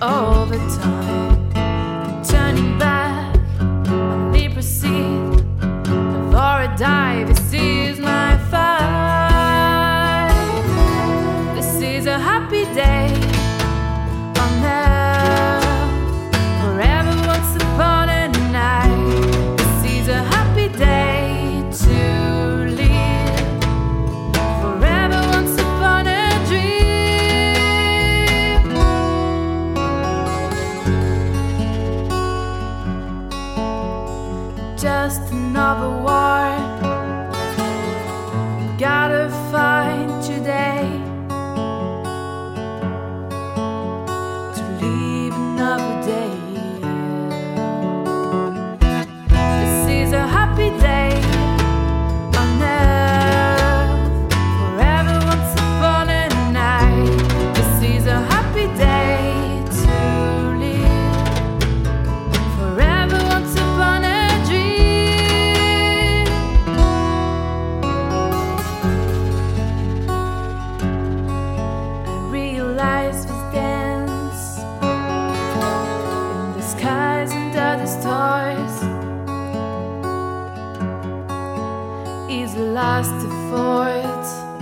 all the time. Just another war. past the fort.